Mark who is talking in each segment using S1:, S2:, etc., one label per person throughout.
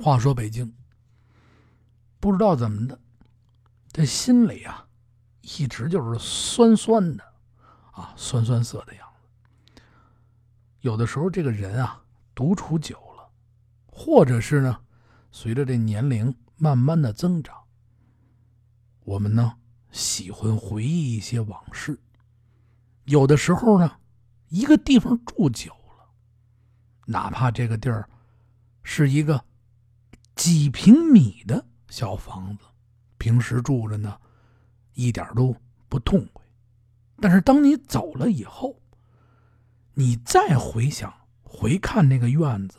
S1: 话说北京，不知道怎么的，这心里啊，一直就是酸酸的，啊，酸酸涩的样子。有的时候，这个人啊，独处久了，或者是呢，随着这年龄慢慢的增长，我们呢，喜欢回忆一些往事。有的时候呢，一个地方住久了，哪怕这个地儿是一个。几平米的小房子，平时住着呢，一点都不痛快。但是当你走了以后，你再回想、回看那个院子、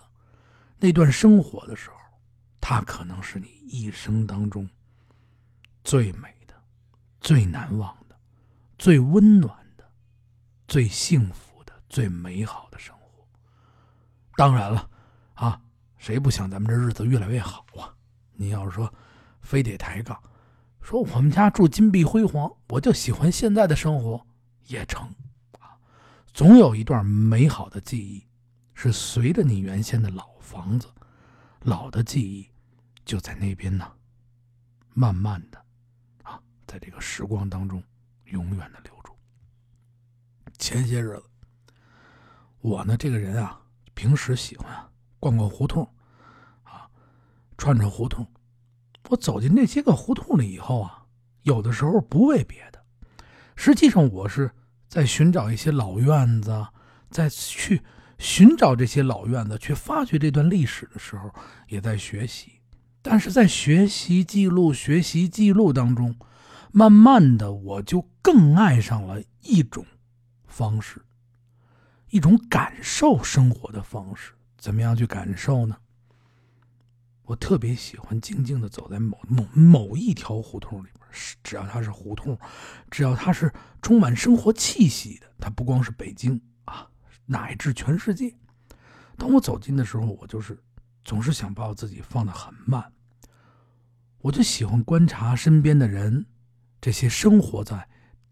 S1: 那段生活的时候，它可能是你一生当中最美的、最难忘的、最温暖的、最幸福的、最美好的生活。当然了，啊。谁不想咱们这日子越来越好啊？你要是说非得抬杠，说我们家住金碧辉煌，我就喜欢现在的生活也成啊。总有一段美好的记忆是随着你原先的老房子、老的记忆，就在那边呢，慢慢的啊，在这个时光当中永远的留住。前些日子，我呢这个人啊，平时喜欢。逛逛胡同，啊，串串胡同。我走进那些个胡同里以后啊，有的时候不为别的，实际上我是在寻找一些老院子，在去寻找这些老院子，去发掘这段历史的时候，也在学习。但是在学习记录、学习记录当中，慢慢的我就更爱上了一种方式，一种感受生活的方式。怎么样去感受呢？我特别喜欢静静的走在某某某一条胡同里边，只要它是胡同，只要它是充满生活气息的，它不光是北京啊，乃至全世界。当我走近的时候，我就是总是想把我自己放得很慢，我就喜欢观察身边的人，这些生活在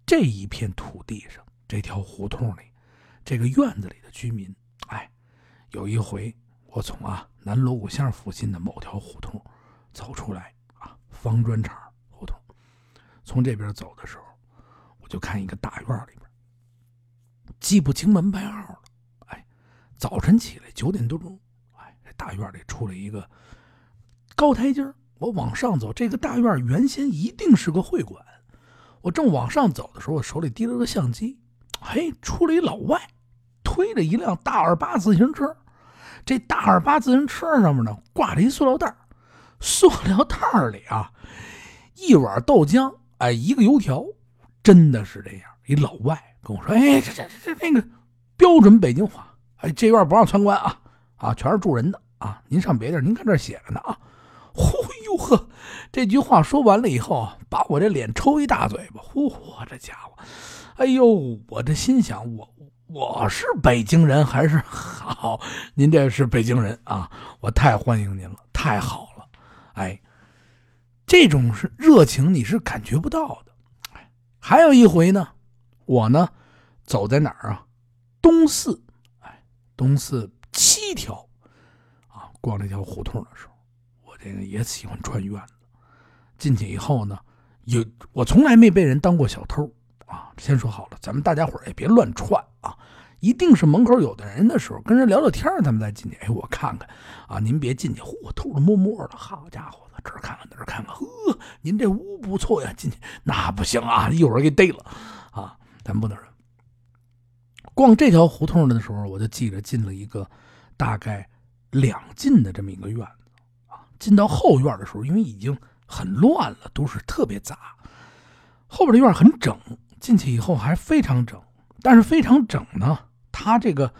S1: 这一片土地上、这条胡同里、这个院子里的居民，有一回，我从啊南锣鼓巷附近的某条胡同走出来啊，方砖厂胡同。从这边走的时候，我就看一个大院里边，记不清门牌号了。哎，早晨起来九点多钟，哎，这大院里出了一个高台阶我往上走，这个大院原先一定是个会馆。我正往上走的时候，我手里提了个相机，嘿，出了一老外。推着一辆大二八自行车，这大二八自行车上面呢挂着一塑料袋塑料袋里啊一碗豆浆，哎，一个油条，真的是这样。一老外跟我说：“哎，这这这这那个标准北京话，哎，这院不让参观啊，啊，全是住人的啊，您上别地儿您看这写着呢啊。”呼呦呵，这句话说完了以后，把我这脸抽一大嘴巴。嚯，这家伙，哎呦，我这心想我。我是北京人还是好？您这是北京人啊，我太欢迎您了，太好了，哎，这种是热情你是感觉不到的。还有一回呢，我呢走在哪儿啊？东四，哎，东四七条啊，逛这条胡同的时候，我这个也喜欢穿院子。进去以后呢，有我从来没被人当过小偷。啊，先说好了，咱们大家伙也别乱串啊！一定是门口有的人的时候，跟人聊聊天咱们再进去。哎，我看看啊，您别进去，我，偷偷摸摸的，好家伙的，这儿看看那儿看看，呵，您这屋不错呀，进去那不行啊，一会儿给逮了啊！咱不能逛这条胡同的时候，我就记着进了一个大概两进的这么一个院子啊。进到后院的时候，因为已经很乱了，都是特别杂，后边的院很整。进去以后还非常整，但是非常整呢。它这个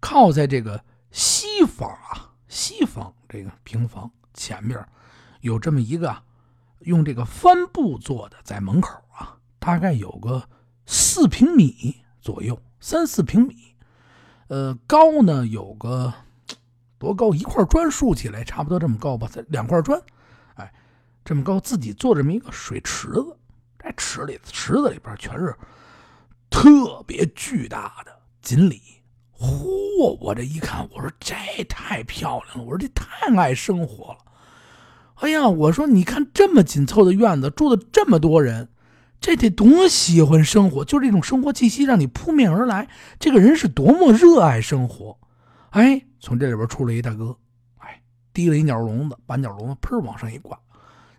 S1: 靠在这个西房啊，西房这个平房前面有这么一个用这个帆布做的，在门口啊，大概有个四平米左右，三四平米。呃，高呢有个多高？一块砖竖起来差不多这么高吧，两块砖，哎，这么高，自己做这么一个水池子。这池里池子里边全是特别巨大的锦鲤，嚯！我这一看，我说这太漂亮了，我说这太爱生活了哎呀，我说你看这么紧凑的院子，住的这么多人，这得多喜欢生活，就这种生活气息让你扑面而来。这个人是多么热爱生活。哎，从这里边出来一大哥，哎，提了一鸟笼子，把鸟笼子砰往上一挂。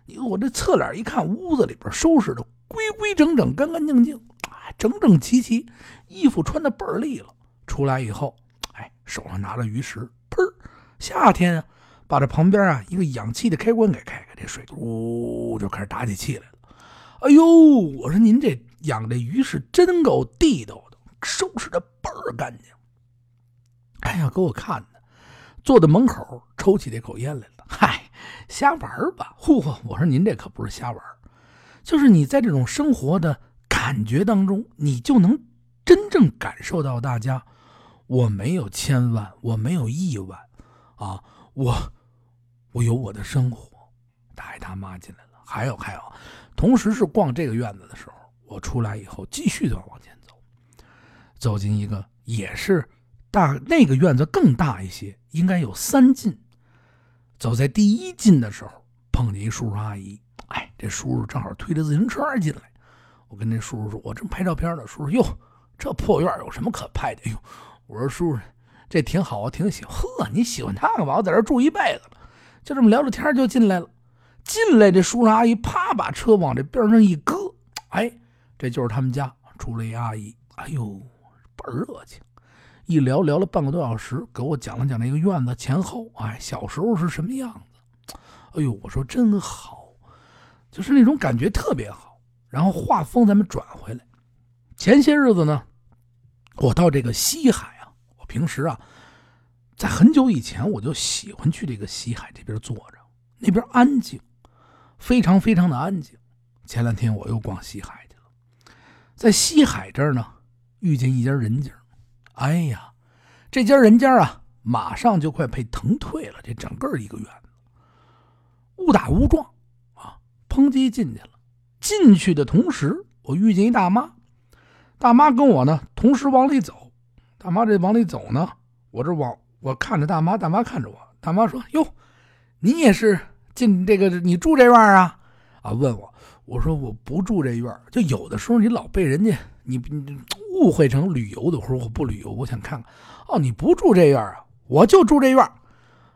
S1: 你我这侧脸一看，屋子里边收拾的规规整整、干干净净，哎，整整齐齐，衣服穿的倍儿利落。出来以后，哎，手上拿着鱼食，砰，夏天啊。把这旁边啊一个氧气的开关给开开，这水呜就开始打起气来了。哎呦，我说您这养这鱼是真够地道的，收拾的倍儿干净。哎呀，给我看的，坐在门口抽起这口烟来了。嗨，瞎玩吧？嚯！我说您这可不是瞎玩，就是你在这种生活的感觉当中，你就能真正感受到大家，我没有千万，我没有亿万，啊，我。我有我的生活，大爷大妈进来了，还有还有，同时是逛这个院子的时候，我出来以后继续的往前走，走进一个也是大那个院子更大一些，应该有三进。走在第一进的时候，碰见一叔叔阿姨，这叔叔正好推着自行车进来，我跟那叔叔说：“我正拍照片呢。”叔叔哟，这破院有什么可拍的？哟，我说叔叔，这挺好，我挺喜欢。呵，你喜欢他干嘛？我在这住一辈子了。就这么聊着天就进来了，进来这叔叔阿姨啪把车往这边上一搁，哎，这就是他们家出来一阿姨，哎呦倍儿热情，一聊聊了半个多小时，给我讲了讲那个院子前后，哎，小时候是什么样子，哎呦，我说真好，就是那种感觉特别好。然后画风咱们转回来，前些日子呢，我到这个西海啊，我平时啊。在很久以前，我就喜欢去这个西海这边坐着，那边安静，非常非常的安静。前两天我又逛西海去了，在西海这儿呢，遇见一家人家，哎呀，这家人家啊，马上就快被腾退了，这整个一个院子，误打误撞啊，砰叽进去了。进去的同时，我遇见一大妈，大妈跟我呢同时往里走，大妈这往里走呢，我这往。我看着大妈，大妈看着我。大妈说：“哟，你也是进这个？你住这院啊？”啊，问我。我说：“我不住这院就有的时候你老被人家你你误会成旅游的，我说我不旅游，我想看看。哦，你不住这院啊？我就住这院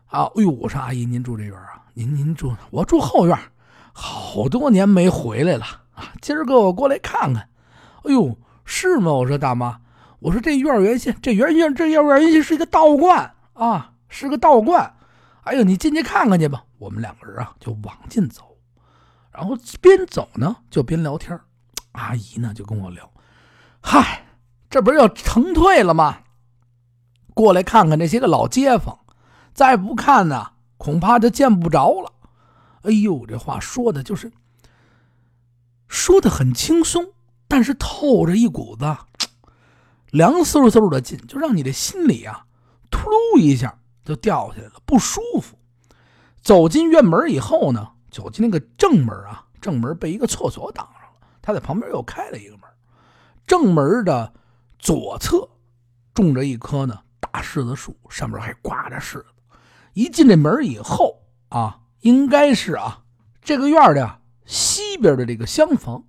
S1: 啊，哎呦，我说阿姨，您住这院啊？您您住，我住后院好多年没回来了啊。今儿个我过来看看。哎呦，是吗？我说大妈，我说这院原先这原先这院原先是一个道观。啊，是个道观，哎呦，你进去看看去吧。我们两个人啊，就往进走，然后边走呢，就边聊天。阿姨呢，就跟我聊，嗨，这不是要成退了吗？过来看看这些个老街坊，再不看呢，恐怕就见不着了。哎呦，这话说的就是说的很轻松，但是透着一股子凉飕飕的劲，就让你的心里啊。突噜一下就掉下来了，不舒服。走进院门以后呢，走进那个正门啊，正门被一个厕所挡上了。他在旁边又开了一个门。正门的左侧种着一棵呢大柿子树，上面还挂着柿子。一进这门以后啊，应该是啊这个院的西边的这个厢房，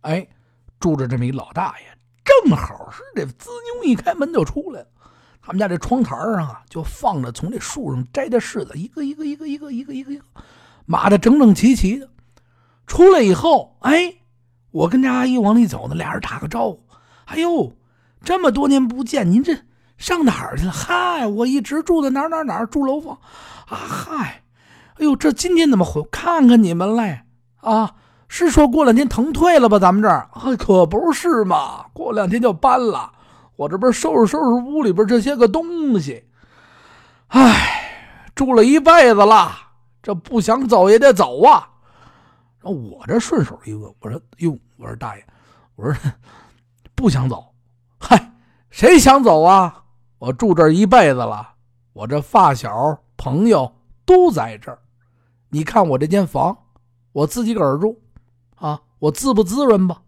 S1: 哎，住着这么一老大爷，正好是这滋妞一开门就出来了。他们家这窗台上啊，就放着从这树上摘的柿子，一个一个一个一个一个一个一个，码的整整齐齐的。出来以后，哎，我跟这阿姨往里走呢，俩人打个招呼。哎呦，这么多年不见，您这上哪儿去了？嗨，我一直住在哪哪哪住楼房。啊嗨，哎呦，这今天怎么回？看看你们嘞啊！是说过两天腾退了吧？咱们这儿可不是嘛，过两天就搬了。我这边收拾收拾屋里边这些个东西，唉，住了一辈子了，这不想走也得走啊。我这顺手一问，我说：“哟，我说大爷，我说 不想走，嗨，谁想走啊？我住这一辈子了，我这发小朋友都在这儿。你看我这间房，我自己个儿住，啊，我滋不滋润吧？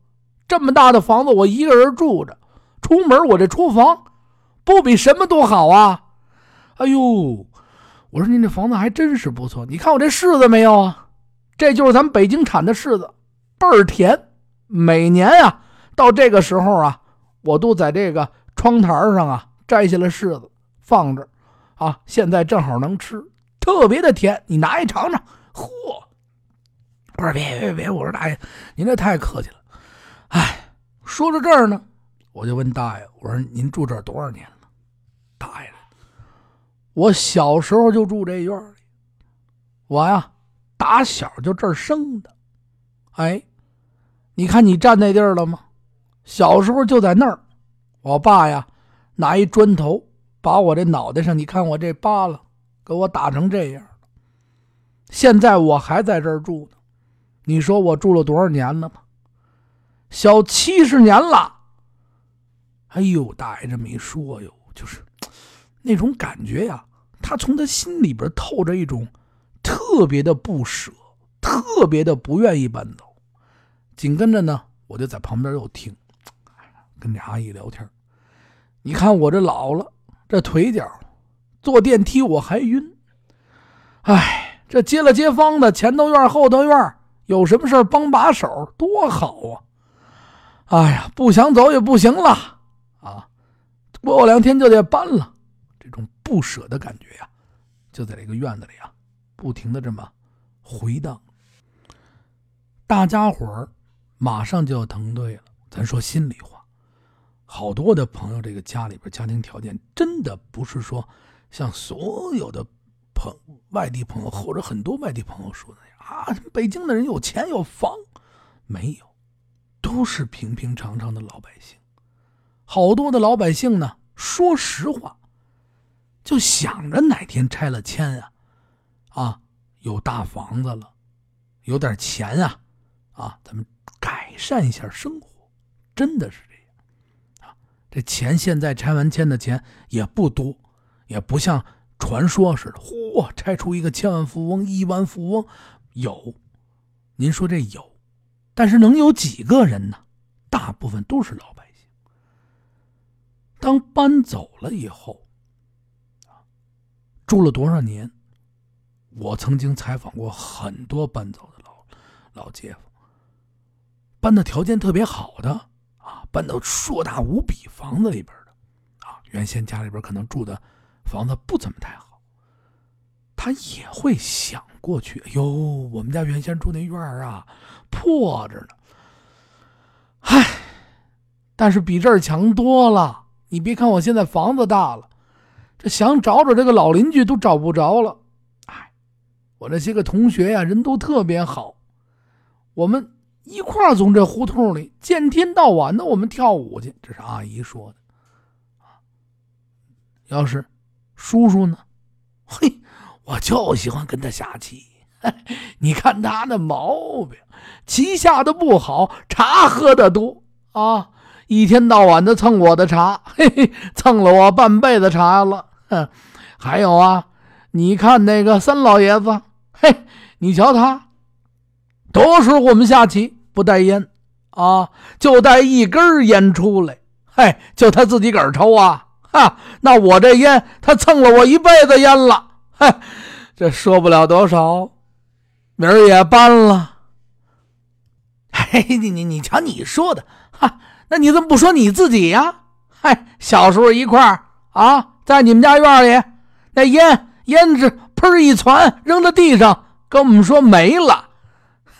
S1: 这么大的房子，我一个人住着。”出门我这厨房不比什么都好啊！哎呦，我说您这房子还真是不错。你看我这柿子没有啊？这就是咱们北京产的柿子，倍儿甜。每年啊，到这个时候啊，我都在这个窗台上啊摘下来柿子放着，啊，现在正好能吃，特别的甜。你拿一尝尝，嚯！我说别别别，我说大爷，您这太客气了。哎，说到这儿呢，我就问大爷，我说您住这儿多少年了？大爷，我小时候就住这院里，我呀打小就这儿生的。哎，你看你站那地儿了吗？小时候就在那儿，我爸呀拿一砖头把我这脑袋上，你看我这疤了，给我打成这样现在我还在这儿住呢，你说我住了多少年了吧？小七十年了。哎呦，大爷这么一说哟，就是 那种感觉呀，他从他心里边透着一种特别的不舍，特别的不愿意搬走。紧跟着呢，我就在旁边又听，跟这阿姨聊天。你看我这老了，这腿脚，坐电梯我还晕。哎，这接了街坊的，前头院后头院，有什么事帮把手，多好啊！哎呀，不想走也不行了啊！过两天就得搬了，这种不舍的感觉呀，就在这个院子里啊，不停的这么回荡。大家伙儿马上就要腾退了，咱说心里话，好多的朋友，这个家里边家庭条件真的不是说像所有的朋外地朋友或者很多外地朋友说的那样啊，北京的人有钱有房，没有。都是平平常常的老百姓，好多的老百姓呢，说实话，就想着哪天拆了迁啊，啊，有大房子了，有点钱啊，啊，咱们改善一下生活，真的是这样啊。这钱现在拆完迁的钱也不多，也不像传说似的，嚯，拆出一个千万富翁、亿万富翁，有，您说这有？但是能有几个人呢？大部分都是老百姓。当搬走了以后，住了多少年？我曾经采访过很多搬走的老老街坊，搬的条件特别好的啊，搬到硕大无比房子里边的，啊，原先家里边可能住的房子不怎么太好，他也会想过去。哎呦，我们家原先住那院儿啊。破着呢，唉，但是比这儿强多了。你别看我现在房子大了，这想找找这个老邻居都找不着了。唉，我这些个同学呀，人都特别好，我们一块儿从这胡同里见天到晚的，我们跳舞去。这是阿姨说的。要是叔叔呢？嘿，我就喜欢跟他下棋。你看他那毛病，棋下的不好，茶喝的多啊！一天到晚的蹭我的茶，嘿嘿，蹭了我半辈子茶了。哼，还有啊，你看那个三老爷子，嘿，你瞧他，多时候我们下棋不带烟啊，就带一根烟出来，嘿，就他自己个儿抽啊，哈，那我这烟他蹭了我一辈子烟了，哼，这说不了多少。明儿也搬了，嘿，你你你瞧你说的，哈，那你怎么不说你自己呀？嗨，小时候一块儿啊，在你们家院里，那烟烟纸喷一窜，扔到地上，跟我们说没了，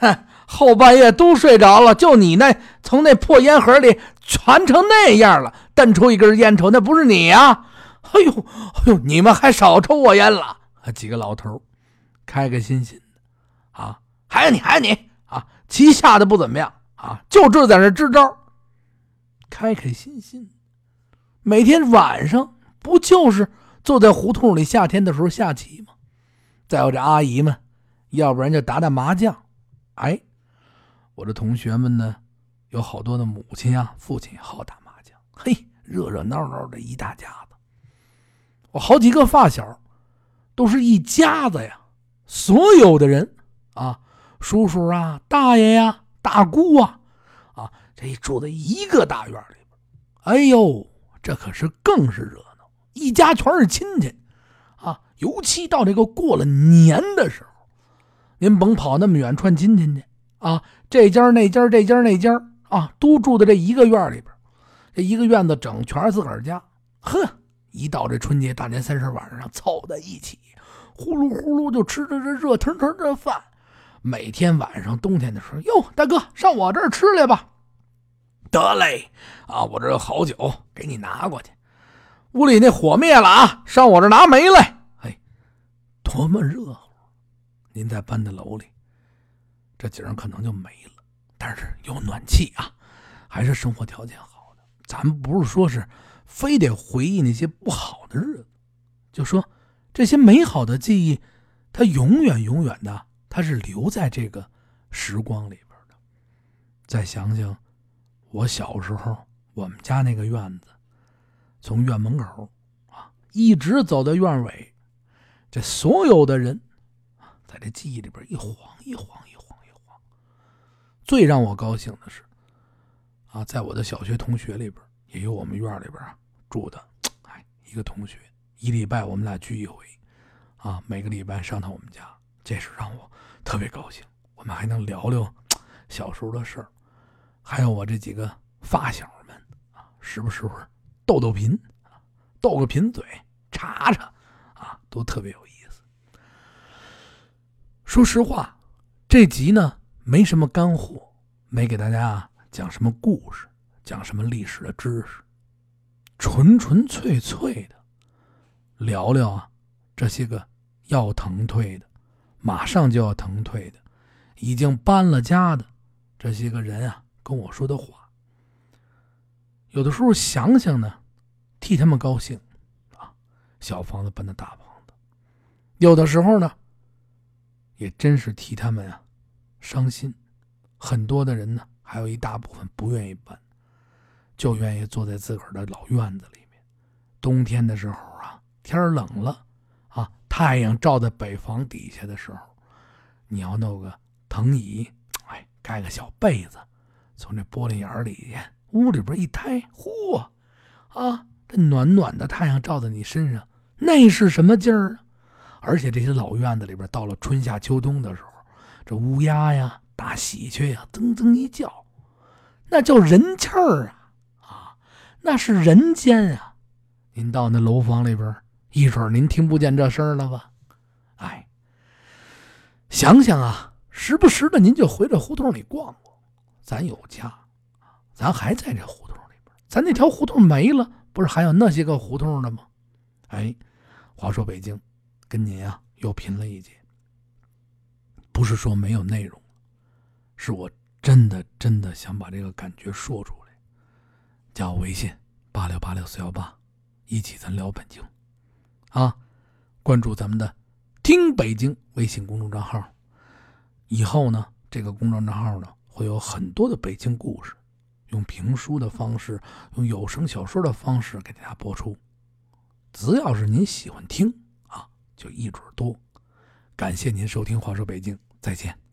S1: 哼，后半夜都睡着了，就你那从那破烟盒里传成那样了，瞪出一根烟抽，那不是你呀？哎呦，哎呦，你们还少抽我烟了？几个老头开开心心的。啊，还有你，还有你啊！棋下的不怎么样啊，就知在那支招，开开心心。每天晚上不就是坐在胡同里，夏天的时候下棋吗？再有这阿姨们，要不然就打打麻将。哎，我的同学们呢，有好多的母亲啊、父亲好打麻将，嘿，热热闹闹的一大家子。我好几个发小，都是一家子呀，所有的人。啊，叔叔啊，大爷呀，大姑啊，啊，这住在一个大院里边，哎呦，这可是更是热闹，一家全是亲戚，啊，尤其到这个过了年的时候，您甭跑那么远串亲戚去啊！这家那家这家那家啊，都住在这一个院里边，这一个院子整全是自个儿家。哼，一到这春节大年三十晚上，凑在一起，呼噜呼噜就吃着这热腾腾的饭。每天晚上冬天的时候，哟，大哥上我这儿吃来吧。得嘞，啊，我这有好酒，给你拿过去。屋里那火灭了啊，上我这拿煤来。哎，多么热乎！您再搬到楼里，这景儿可能就没了。但是有暖气啊，还是生活条件好的。咱不是说是非得回忆那些不好的日子，就说这些美好的记忆，它永远永远的，它是留在这个时光里边的。再想想。我小时候，我们家那个院子，从院门口啊，一直走到院尾，这所有的人啊，在这记忆里边一晃一晃。最让我高兴的是，啊，在我的小学同学里边，也有我们院里边住的，哎，一个同学，一礼拜我们俩聚一回，啊，每个礼拜上趟我们家，这是让我特别高兴。我们还能聊聊小时候的事儿。还有我这几个发小们啊，时不时斗斗贫逗，个贫嘴，查查啊，都特别有意思。说实话，这集呢没什么干货，没给大家讲什么故事，讲什么历史的知识，纯纯粹粹的聊聊啊这些个要腾退的，马上就要腾退的，已经搬了家的这些个人啊。跟我说的话，有的时候想想呢，替他们高兴啊，小房子搬到大房子；有的时候呢，也真是替他们啊伤心。很多的人呢，还有一大部分不愿意搬，就愿意坐在自个儿的老院子里面。冬天的时候啊，天冷了啊，太阳照在北房底下的时候，你要弄个藤椅，哎，盖个小被子。从这玻璃眼里，屋里边一抬，嚯，啊，这暖暖的太阳照在你身上，那是什么劲儿啊？而且这些老院子里边，到了春夏秋冬的时候，这乌鸦呀、大喜鹊呀，噔噔一叫，那叫人气儿啊，啊，那是人间啊！您到那楼房里边，一准儿您听不见这声了吧？哎，想想啊，时不时的您就回这胡同里逛逛。咱有家，咱还在这胡同里边。咱那条胡同没了，不是还有那些个胡同的吗？哎，话说北京，跟您啊又贫了一截。不是说没有内容，是我真的真的想把这个感觉说出来。加我微信八六八六四幺八，一起咱聊北京，啊，关注咱们的“听北京”微信公众账号。以后呢，这个公众账号呢。会有很多的北京故事，用评书的方式，用有声小说的方式给大家播出。只要是您喜欢听啊，就一准多。感谢您收听《话说北京》，再见。